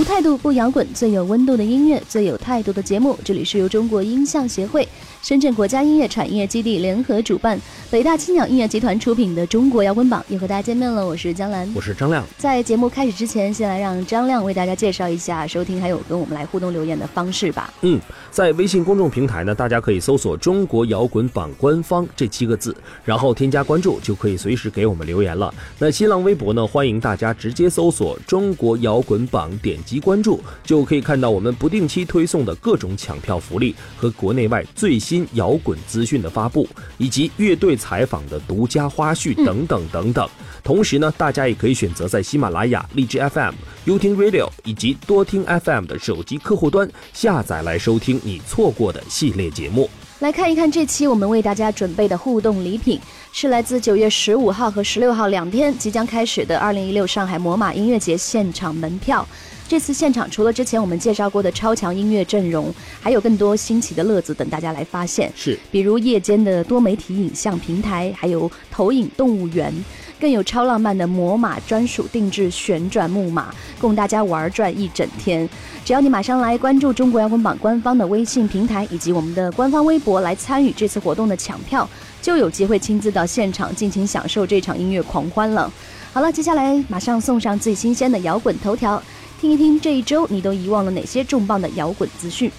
无态度不摇滚，最有温度的音乐，最有态度的节目。这里是由中国音像协会、深圳国家音乐产业基地联合主办，北大青鸟音乐集团出品的《中国摇滚榜》又和大家见面了。我是江兰，我是张亮。在节目开始之前，先来让张亮为大家介绍一下收听还有跟我们来互动留言的方式吧。嗯，在微信公众平台呢，大家可以搜索“中国摇滚榜官方”这七个字，然后添加关注，就可以随时给我们留言了。那新浪微博呢，欢迎大家直接搜索“中国摇滚榜”，点击关注，就可以看到我们不定期推送的各种抢票福利和国内外最新摇滚资讯的发布，以及乐队采访的独家花絮等等等等。同时呢，大家也可以选择在喜马拉雅、荔枝 FM、优听 Radio 以及多听 FM 的手机客户端下载来收听你错过的系列节目。来看一看这期我们为大家准备的互动礼品，是来自九月十五号和十六号两天即将开始的二零一六上海魔马音乐节现场门票。这次现场除了之前我们介绍过的超强音乐阵容，还有更多新奇的乐子等大家来发现。是，比如夜间的多媒体影像平台，还有投影动物园，更有超浪漫的魔马专属定制旋转木马，供大家玩转一整天。只要你马上来关注中国摇滚榜官方的微信平台以及我们的官方微博来参与这次活动的抢票，就有机会亲自到现场尽情享受这场音乐狂欢了。好了，接下来马上送上最新鲜的摇滚头条，听一听这一周你都遗忘了哪些重磅的摇滚资讯。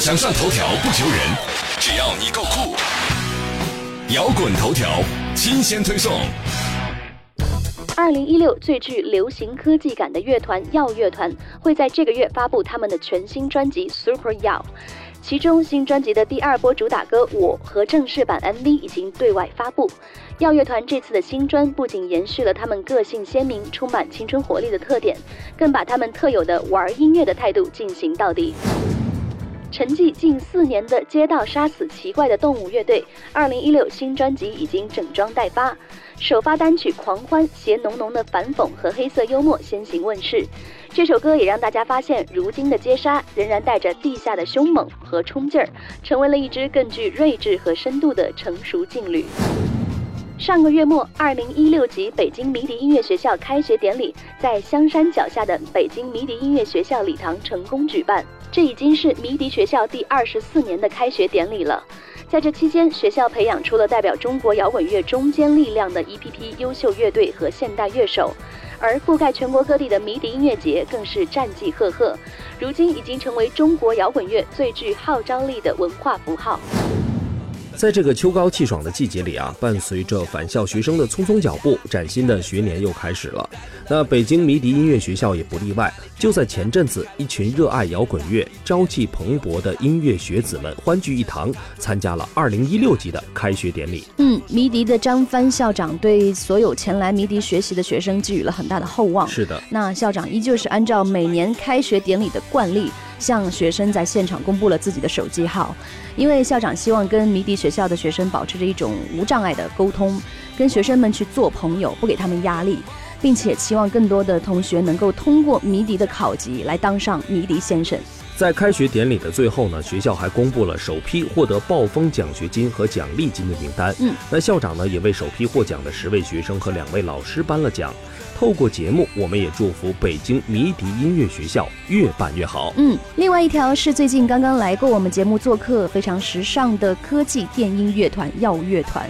想上头条不求人，只要你够酷。摇滚头条新鲜推送。二零一六最具流行科技感的乐团耀乐团会在这个月发布他们的全新专辑《Super Yao》，其中新专辑的第二波主打歌《我》和正式版 MV 已经对外发布。耀乐团这次的新专不仅延续了他们个性鲜明、充满青春活力的特点，更把他们特有的玩音乐的态度进行到底。沉寂近四年的街道杀死奇怪的动物乐队，二零一六新专辑已经整装待发。首发单曲《狂欢》携浓浓的反讽和黑色幽默先行问世，这首歌也让大家发现，如今的街杀仍然带着地下的凶猛和冲劲儿，成为了一支更具睿智和深度的成熟劲旅。上个月末，二零一六级北京迷笛音乐学校开学典礼在香山脚下的北京迷笛音乐学校礼堂成功举办。这已经是迷笛学校第二十四年的开学典礼了。在这期间，学校培养出了代表中国摇滚乐中坚力量的一批批优秀乐队和现代乐手，而覆盖全国各地的迷笛音乐节更是战绩赫赫，如今已经成为中国摇滚乐最具号召力的文化符号。在这个秋高气爽的季节里啊，伴随着返校学生的匆匆脚步，崭新的学年又开始了。那北京迷笛音乐学校也不例外。就在前阵子，一群热爱摇滚乐、朝气蓬勃的音乐学子们欢聚一堂，参加了2016级的开学典礼。嗯，迷笛的张帆校长对所有前来迷笛学习的学生寄予了很大的厚望。是的，那校长依旧是按照每年开学典礼的惯例，向学生在现场公布了自己的手机号，因为校长希望跟迷笛学校的学生保持着一种无障碍的沟通，跟学生们去做朋友，不给他们压力。并且期望更多的同学能够通过迷笛的考级来当上迷笛先生。在开学典礼的最后呢，学校还公布了首批获得暴风奖学金和奖励金的名单。嗯，那校长呢也为首批获奖的十位学生和两位老师颁了奖。透过节目，我们也祝福北京迷笛音乐学校越办越好。嗯，另外一条是最近刚刚来过我们节目做客、非常时尚的科技电音乐团耀乐团。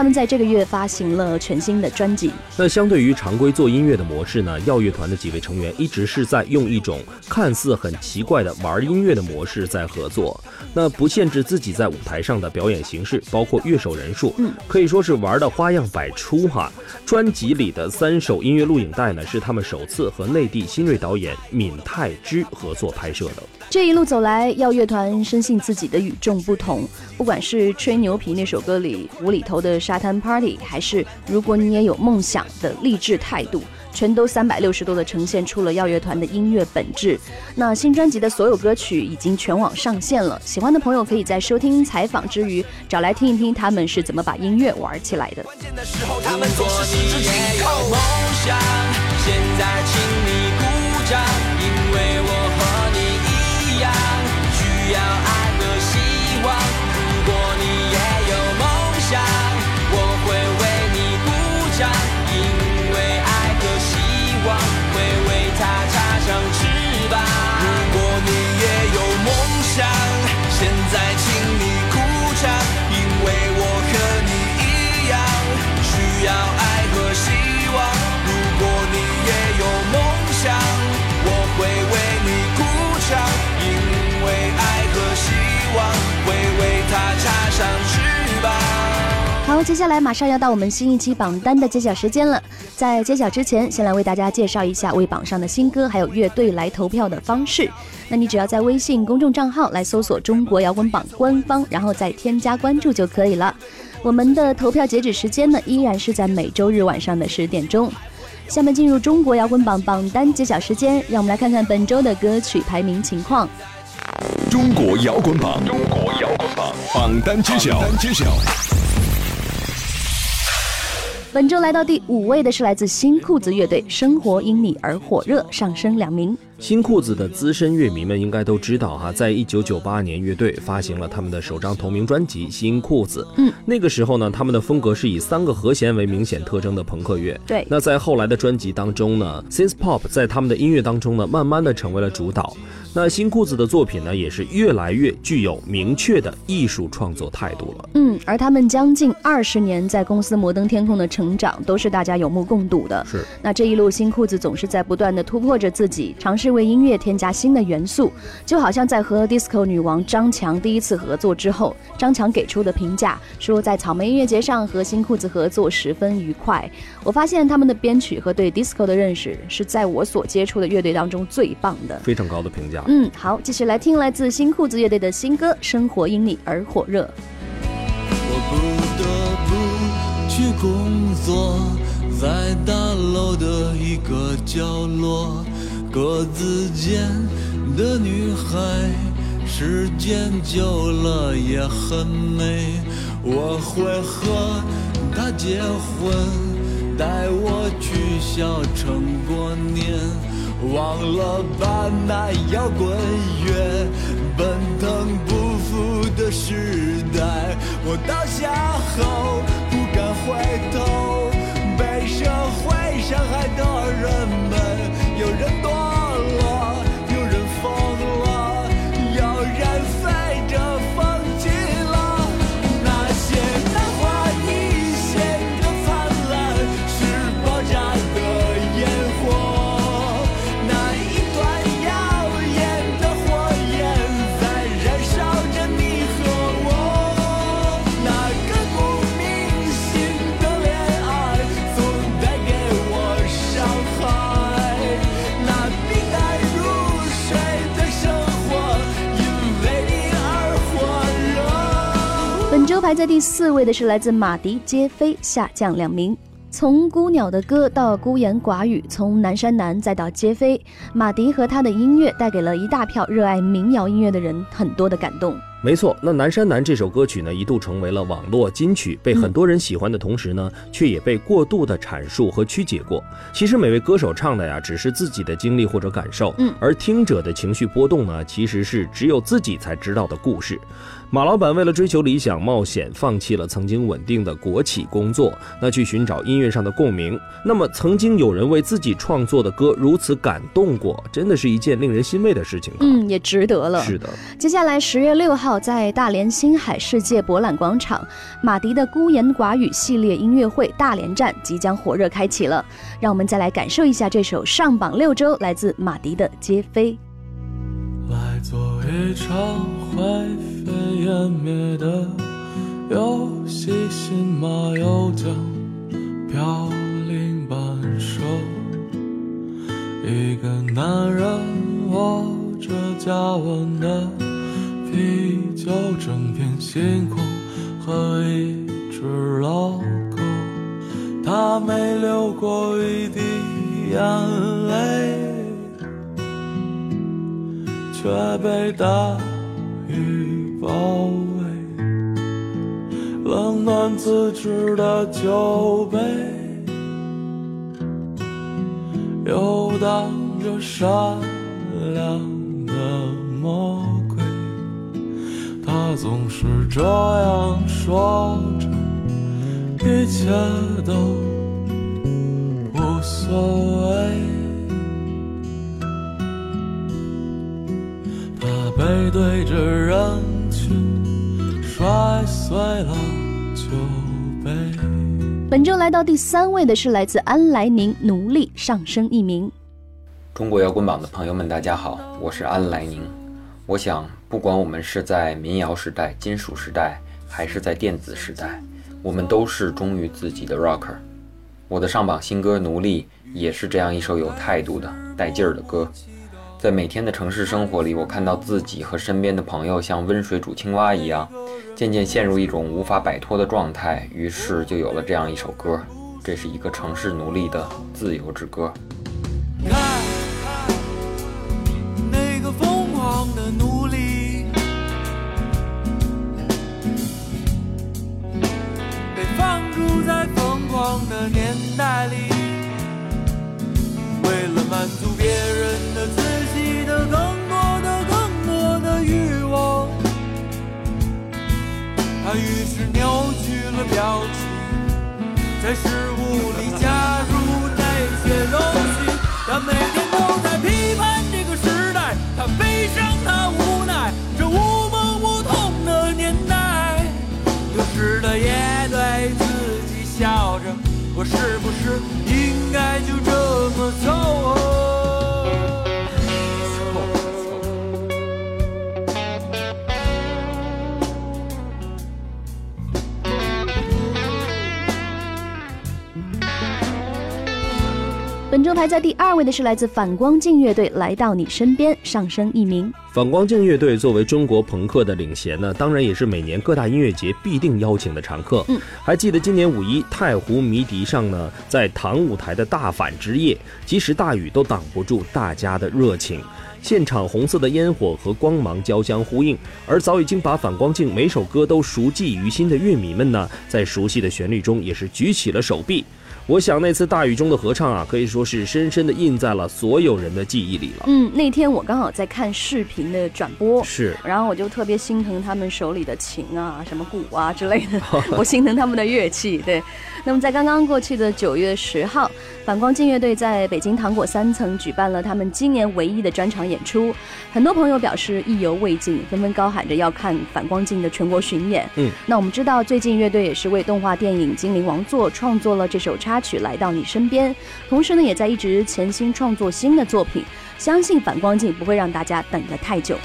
他们在这个月发行了全新的专辑。那相对于常规做音乐的模式呢，耀乐团的几位成员一直是在用一种看似很奇怪的玩音乐的模式在合作。那不限制自己在舞台上的表演形式，包括乐手人数，嗯，可以说是玩的花样百出哈。专辑里的三首音乐录影带呢，是他们首次和内地新锐导演闵泰之合作拍摄的。这一路走来，耀乐团深信自己的与众不同，不管是吹牛皮那首歌里无厘头的沙滩 party，还是如果你也有梦想的励志态度。全都三百六十度的呈现出了耀乐团的音乐本质。那新专辑的所有歌曲已经全网上线了，喜欢的朋友可以在收听采访之余，找来听一听他们是怎么把音乐玩起来的。关键的时候，他们总是。好，接下来马上要到我们新一期榜单的揭晓时间了。在揭晓之前，先来为大家介绍一下为榜上的新歌还有乐队来投票的方式。那你只要在微信公众账号来搜索“中国摇滚榜”官方，然后再添加关注就可以了。我们的投票截止时间呢，依然是在每周日晚上的十点钟。下面进入中国摇滚榜榜单揭晓时间，让我们来看看本周的歌曲排名情况。中国摇滚榜，中国摇滚榜榜单揭晓，榜单揭晓。本周来到第五位的是来自新裤子乐队，《生活因你而火热》，上升两名。新裤子的资深乐迷们应该都知道哈，在一九九八年，乐队发行了他们的首张同名专辑《新裤子》。嗯，那个时候呢，他们的风格是以三个和弦为明显特征的朋克乐。对那在后来的专辑当中呢，synth pop 在他们的音乐当中呢，慢慢的成为了主导。那新裤子的作品呢，也是越来越具有明确的艺术创作态度了。嗯，而他们将近二十年在公司摩登天空的成长，都是大家有目共睹的。是，那这一路新裤子总是在不断的突破着自己，尝试为音乐添加新的元素，就好像在和 disco 女王张强第一次合作之后，张强给出的评价说，在草莓音乐节上和新裤子合作十分愉快。我发现他们的编曲和对 disco 的认识是在我所接触的乐队当中最棒的。非常高的评价。嗯，好，继续来听来自新裤子乐队的新歌《生活因你而火热》。我不得不去工作，在大楼的一个角落，格子间的女孩，时间久了也很美。我会和她结婚，带我去小城过年。忘了吧，那摇滚乐奔腾不复的时代，我倒下后不敢回头，被社会伤害的人们，有人堕在第四位的是来自马迪杰飞，下降两名。从孤鸟的歌到孤言寡语，从南山南再到杰飞，马迪和他的音乐带给了一大票热爱民谣音乐的人很多的感动。没错，那《南山南》这首歌曲呢，一度成为了网络金曲，被很多人喜欢的同时呢，却也被过度的阐述和曲解过。其实每位歌手唱的呀，只是自己的经历或者感受，嗯而听者的情绪波动呢，其实是只有自己才知道的故事。马老板为了追求理想冒险，放弃了曾经稳定的国企工作，那去寻找音乐上的共鸣。那么，曾经有人为自己创作的歌如此感动过，真的是一件令人欣慰的事情啊。嗯，也值得了。是的，接下来十月六号，在大连星海世界博览广场，马迪的孤言寡语系列音乐会大连站即将火热开启了。让我们再来感受一下这首上榜六周来自马迪的《皆飞》。来做一场灰飞烟灭的游戏，信马由缰，飘零半生。一个男人握着加温的啤酒，整片星空和一只老狗，它没流过一滴眼泪，却被大雨包围。冷暖自知的酒杯，游荡着善良他总是这样说着，一切都无所谓。他背对着人群，摔碎了酒杯。本周来到第三位的是来自安来宁，奴隶上升一名。中国摇滚榜的朋友们，大家好，我是安来宁。我想，不管我们是在民谣时代、金属时代，还是在电子时代，我们都是忠于自己的 rocker。我的上榜新歌《奴隶》也是这样一首有态度的、带劲儿的歌。在每天的城市生活里，我看到自己和身边的朋友像温水煮青蛙一样，渐渐陷入一种无法摆脱的状态，于是就有了这样一首歌。这是一个城市奴隶的自由之歌。狂的年代里，为了满足别人的自己的更多的更多的欲望，他于是扭曲了表情，在食物里加入那些东西。他每天我是不是应该就这么走？本周排在第二位的是来自反光镜乐队，来到你身边，上升一名。反光镜乐队作为中国朋克的领衔呢，当然也是每年各大音乐节必定邀请的常客。嗯，还记得今年五一太湖迷笛上呢，在唐舞台的大反之夜，即使大雨都挡不住大家的热情。现场红色的烟火和光芒交相呼应，而早已经把反光镜每首歌都熟记于心的乐迷们呢，在熟悉的旋律中也是举起了手臂。我想那次大雨中的合唱啊，可以说是深深的印在了所有人的记忆里了。嗯，那天我刚好在看视频的转播，是，然后我就特别心疼他们手里的琴啊、什么鼓啊之类的，我心疼他们的乐器。对，那么在刚刚过去的九月十号，反光镜乐队在北京糖果三层举办了他们今年唯一的专场演出，很多朋友表示意犹未尽，纷纷高喊着要看反光镜的全国巡演。嗯，那我们知道，最近乐队也是为动画电影《精灵王座》创作了这首插曲《来到你身边》，同时呢，也在一直潜心创作新的作品。相信反光镜不会让大家等得太久。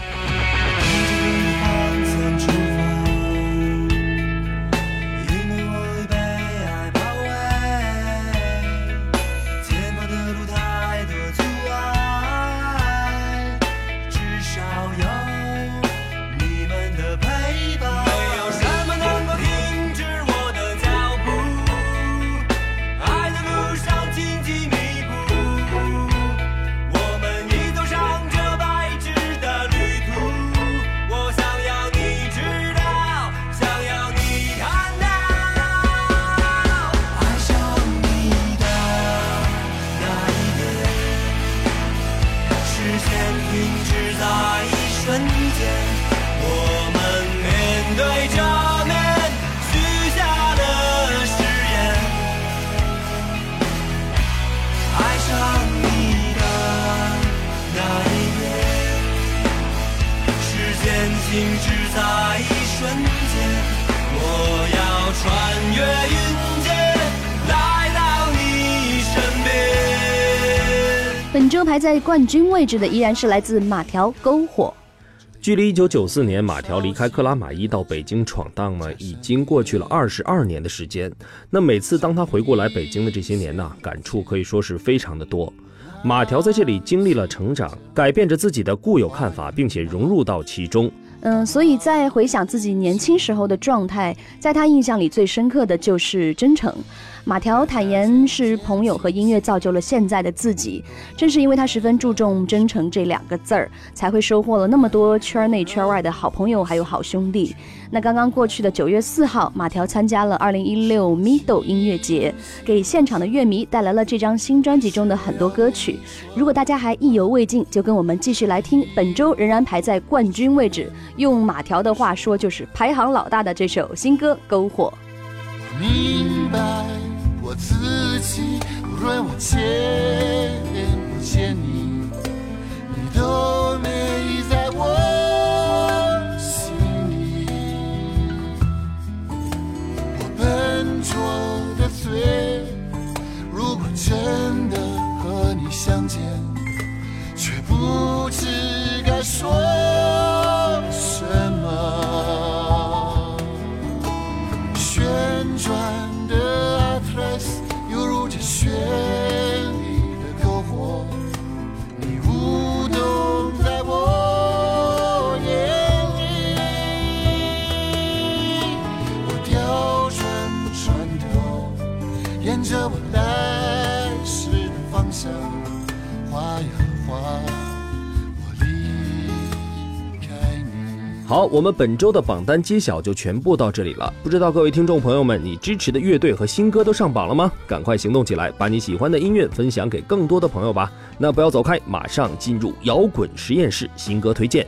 排在冠军位置的依然是来自马条篝火。距离1994年马条离开克拉玛依到北京闯荡呢，已经过去了二十二年的时间。那每次当他回过来北京的这些年呢，感触可以说是非常的多。马条在这里经历了成长，改变着自己的固有看法，并且融入到其中。嗯，所以在回想自己年轻时候的状态，在他印象里最深刻的就是真诚。马条坦言是朋友和音乐造就了现在的自己，正是因为他十分注重真诚这两个字儿，才会收获了那么多圈内圈外的好朋友还有好兄弟。那刚刚过去的九月四号，马条参加了二零一六 Mido 音乐节，给现场的乐迷带来了这张新专辑中的很多歌曲。如果大家还意犹未尽，就跟我们继续来听本周仍然排在冠军位置，用马条的话说就是排行老大的这首新歌《篝火》。明白自己，无论我见不见你，你都没在我心里。我笨拙的嘴，如果真的和你相见，却不知该说什么。着我来时的方向划呀划，我离开你。好，我们本周的榜单揭晓就全部到这里了。不知道各位听众朋友们，你支持的乐队和新歌都上榜了吗？赶快行动起来，把你喜欢的音乐分享给更多的朋友吧。那不要走开，马上进入摇滚实验室新歌推荐。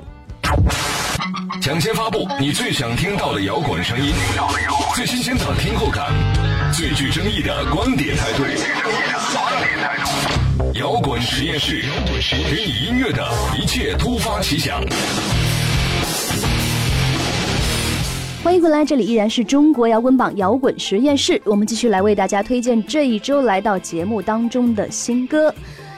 抢先发布你最想听到的摇滚声音，最新鲜的听后感，最具争议的观点态度。摇滚实验室，给你音乐的一切突发奇想。欢迎回来，这里依然是中国摇滚榜摇滚实验室，我们继续来为大家推荐这一周来到节目当中的新歌。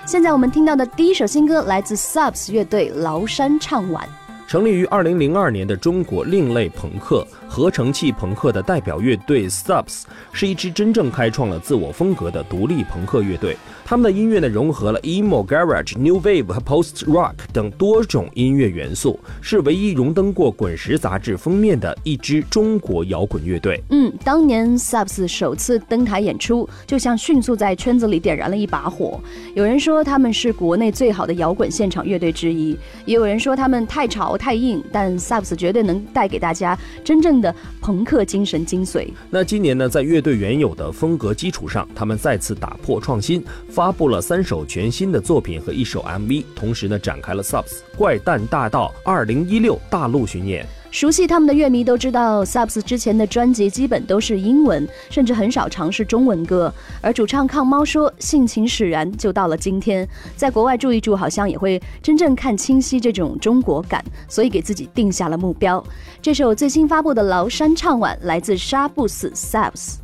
现在我们听到的第一首新歌来自 Subs 乐队《崂山唱晚》。成立于二零零二年的中国另类朋克合成器朋克的代表乐队 Subs 是一支真正开创了自我风格的独立朋克乐队。他们的音乐呢融合了 emo、garage、new wave 和 post rock 等多种音乐元素，是唯一荣登过《滚石》杂志封面的一支中国摇滚乐队。嗯，当年 Subs 首次登台演出，就像迅速在圈子里点燃了一把火。有人说他们是国内最好的摇滚现场乐队之一，也有人说他们太潮太硬，但 Subs 绝对能带给大家真正的朋克精神精髓。那今年呢，在乐队原有的风格基础上，他们再次打破创新，发布了三首全新的作品和一首 MV，同时呢，展开了 Subs 怪诞大道二零一六大陆巡演。熟悉他们的乐迷都知道，Subs 之前的专辑基本都是英文，甚至很少尝试中文歌。而主唱抗猫说，性情使然，就到了今天，在国外住一住，好像也会真正看清晰这种中国感，所以给自己定下了目标。这首最新发布的《崂山唱晚》来自杀不死 Subs。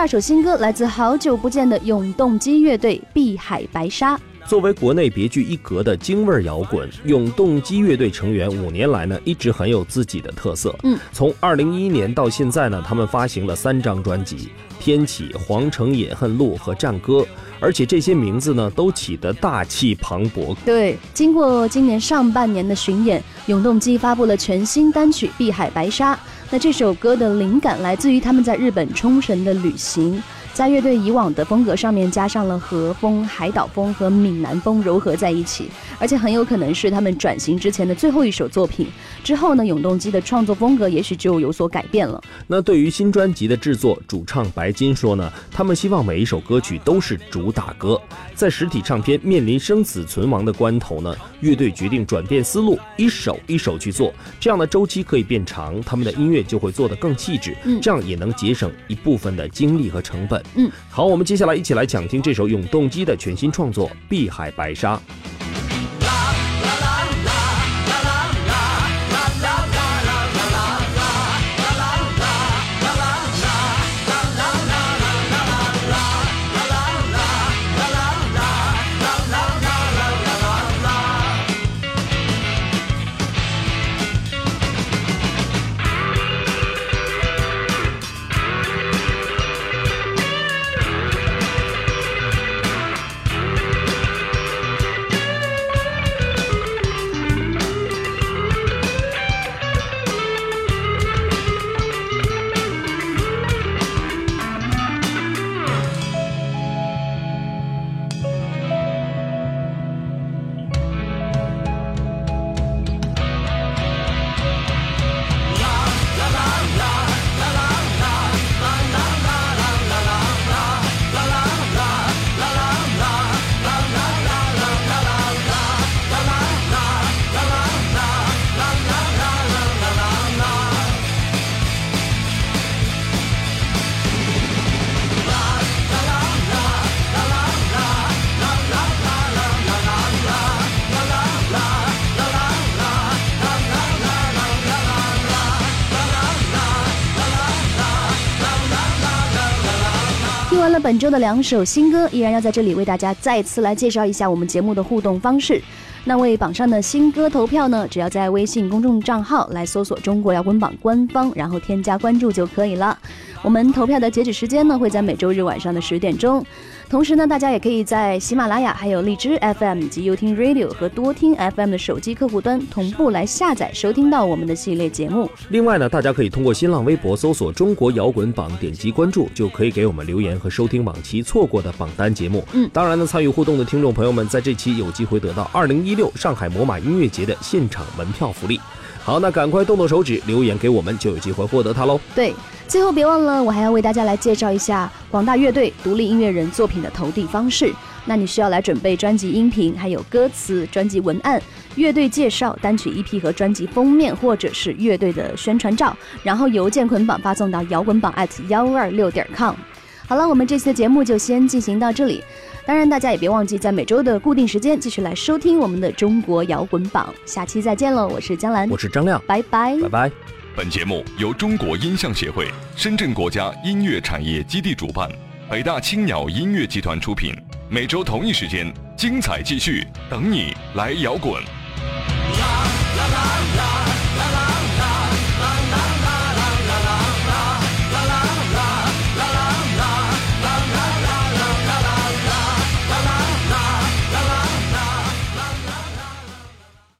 二首新歌来自好久不见的永动机乐队《碧海白沙》。作为国内别具一格的京味摇滚，永动机乐队成员五年来呢，一直很有自己的特色。嗯，从二零一一年到现在呢，他们发行了三张专辑，《天启》《皇城野恨录》和《战歌》，而且这些名字呢都起得大气磅礴。对，经过今年上半年的巡演，永动机发布了全新单曲《碧海白沙》。那这首歌的灵感来自于他们在日本冲绳的旅行。在乐队以往的风格上面加上了和风、海岛风和闽南风糅合在一起，而且很有可能是他们转型之前的最后一首作品。之后呢，永动机的创作风格也许就有所改变了。那对于新专辑的制作，主唱白金说呢，他们希望每一首歌曲都是主打歌。在实体唱片面临生死存亡的关头呢，乐队决定转变思路，一首一首去做，这样的周期可以变长，他们的音乐就会做得更细致，嗯这样也能节省一部分的精力和成本。嗯，好，我们接下来一起来讲听这首永动机的全新创作《碧海白沙》。本周的两首新歌，依然要在这里为大家再次来介绍一下我们节目的互动方式。那为榜上的新歌投票呢，只要在微信公众账号来搜索“中国摇滚榜”官方，然后添加关注就可以了。我们投票的截止时间呢，会在每周日晚上的十点钟。同时呢，大家也可以在喜马拉雅、还有荔枝 FM 以及优听 Radio 和多听 FM 的手机客户端同步来下载收听到我们的系列节目。另外呢，大家可以通过新浪微博搜索“中国摇滚榜”，点击关注，就可以给我们留言和收听往期错过的榜单节目。嗯当然呢，参与互动的听众朋友们，在这期有机会得到2016上海魔马音乐节的现场门票福利。好，那赶快动动手指留言给我们，就有机会获得它喽。对，最后别忘了，我还要为大家来介绍一下广大乐队独立音乐人作品的投递方式。那你需要来准备专辑音频，还有歌词、专辑文案、乐队介绍、单曲 EP 和专辑封面，或者是乐队的宣传照，然后邮件捆绑发送到摇滚榜 at 幺二六点 com。好了，我们这次的节目就先进行到这里。当然，大家也别忘记在每周的固定时间继续来收听我们的中国摇滚榜。下期再见喽，我是江兰，我是张亮，拜拜，拜拜。本节目由中国音像协会、深圳国家音乐产业基地主办，北大青鸟音乐集团出品。每周同一时间，精彩继续，等你来摇滚。啦啦啦啦啦啦